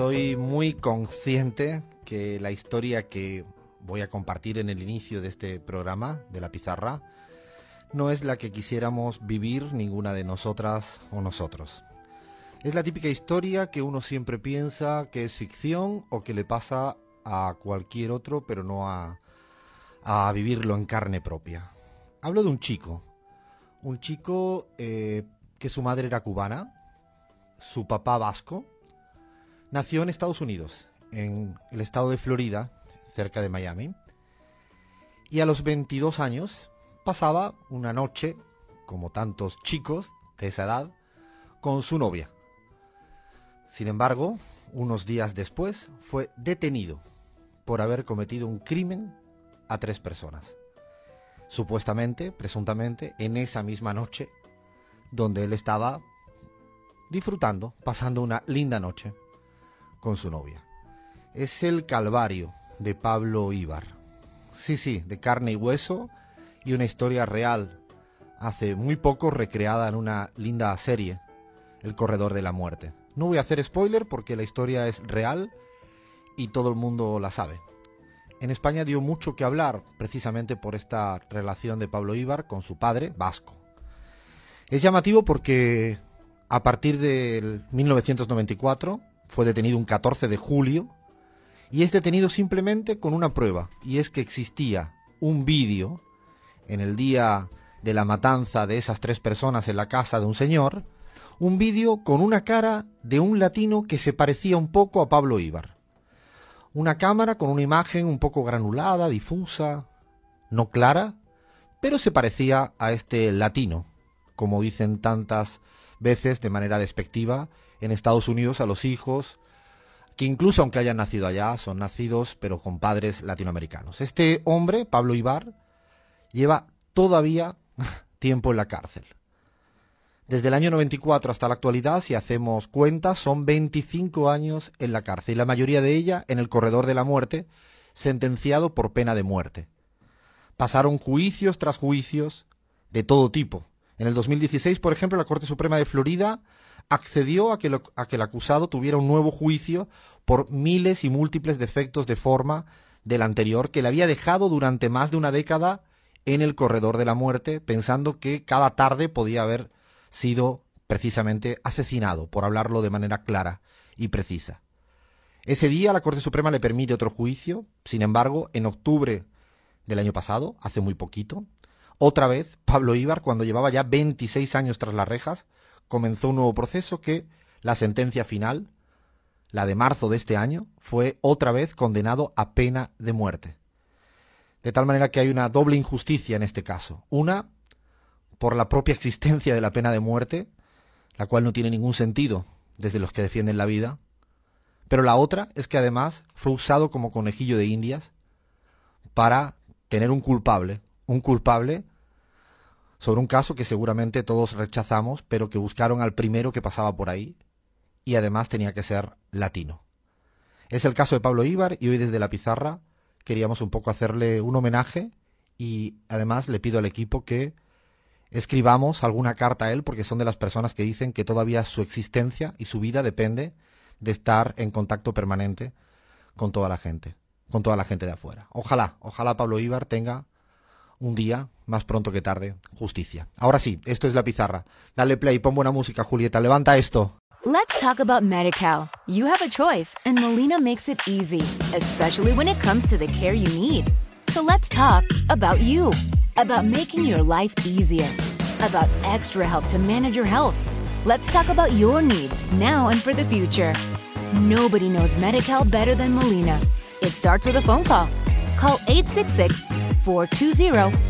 Soy muy consciente que la historia que voy a compartir en el inicio de este programa de la pizarra no es la que quisiéramos vivir ninguna de nosotras o nosotros. Es la típica historia que uno siempre piensa que es ficción o que le pasa a cualquier otro, pero no a, a vivirlo en carne propia. Hablo de un chico, un chico eh, que su madre era cubana, su papá vasco, nació en Estados Unidos, en el estado de Florida, cerca de Miami, y a los 22 años pasaba una noche, como tantos chicos de esa edad, con su novia. Sin embargo, unos días después fue detenido por haber cometido un crimen a tres personas. Supuestamente, presuntamente, en esa misma noche donde él estaba disfrutando, pasando una linda noche con su novia. Es el Calvario de Pablo Ibar. Sí, sí, de carne y hueso y una historia real, hace muy poco recreada en una linda serie, El Corredor de la Muerte. No voy a hacer spoiler porque la historia es real y todo el mundo la sabe. En España dio mucho que hablar precisamente por esta relación de Pablo Ibar con su padre, vasco. Es llamativo porque a partir del 1994 fue detenido un 14 de julio y es detenido simplemente con una prueba y es que existía un vídeo en el día de la matanza de esas tres personas en la casa de un señor, un vídeo con una cara de un latino que se parecía un poco a Pablo Ibar. Una cámara con una imagen un poco granulada, difusa, no clara, pero se parecía a este latino, como dicen tantas veces de manera despectiva en Estados Unidos a los hijos, que incluso aunque hayan nacido allá, son nacidos pero con padres latinoamericanos. Este hombre, Pablo Ibar, lleva todavía tiempo en la cárcel. Desde el año 94 hasta la actualidad, si hacemos cuentas, son 25 años en la cárcel y la mayoría de ella en el corredor de la muerte, sentenciado por pena de muerte. Pasaron juicios tras juicios de todo tipo. En el 2016, por ejemplo, la Corte Suprema de Florida accedió a que, a que el acusado tuviera un nuevo juicio por miles y múltiples defectos de forma del anterior que le había dejado durante más de una década en el corredor de la muerte, pensando que cada tarde podía haber sido precisamente asesinado, por hablarlo de manera clara y precisa. Ese día la Corte Suprema le permite otro juicio, sin embargo, en octubre del año pasado, hace muy poquito, otra vez Pablo Ibar, cuando llevaba ya 26 años tras las rejas, comenzó un nuevo proceso que la sentencia final, la de marzo de este año, fue otra vez condenado a pena de muerte. De tal manera que hay una doble injusticia en este caso. Una, por la propia existencia de la pena de muerte, la cual no tiene ningún sentido desde los que defienden la vida, pero la otra es que además fue usado como conejillo de indias para tener un culpable, un culpable sobre un caso que seguramente todos rechazamos, pero que buscaron al primero que pasaba por ahí y además tenía que ser latino. Es el caso de Pablo Ibar y hoy desde la pizarra queríamos un poco hacerle un homenaje y además le pido al equipo que escribamos alguna carta a él porque son de las personas que dicen que todavía su existencia y su vida depende de estar en contacto permanente con toda la gente, con toda la gente de afuera. Ojalá, ojalá Pablo Ibar tenga un día, más pronto que tarde, justicia. Ahora sí, esto es la pizarra. Dale play, pon buena música, Julieta, levanta esto. Let's talk about MediCal. You have a choice, and Molina makes it easy, especially when it comes to the care you need. So let's talk about you. about making your life easier, about extra help to manage your health. Let's talk about your needs now and for the future. Nobody knows Medi better than Molina. It starts with a phone call. Call 866 420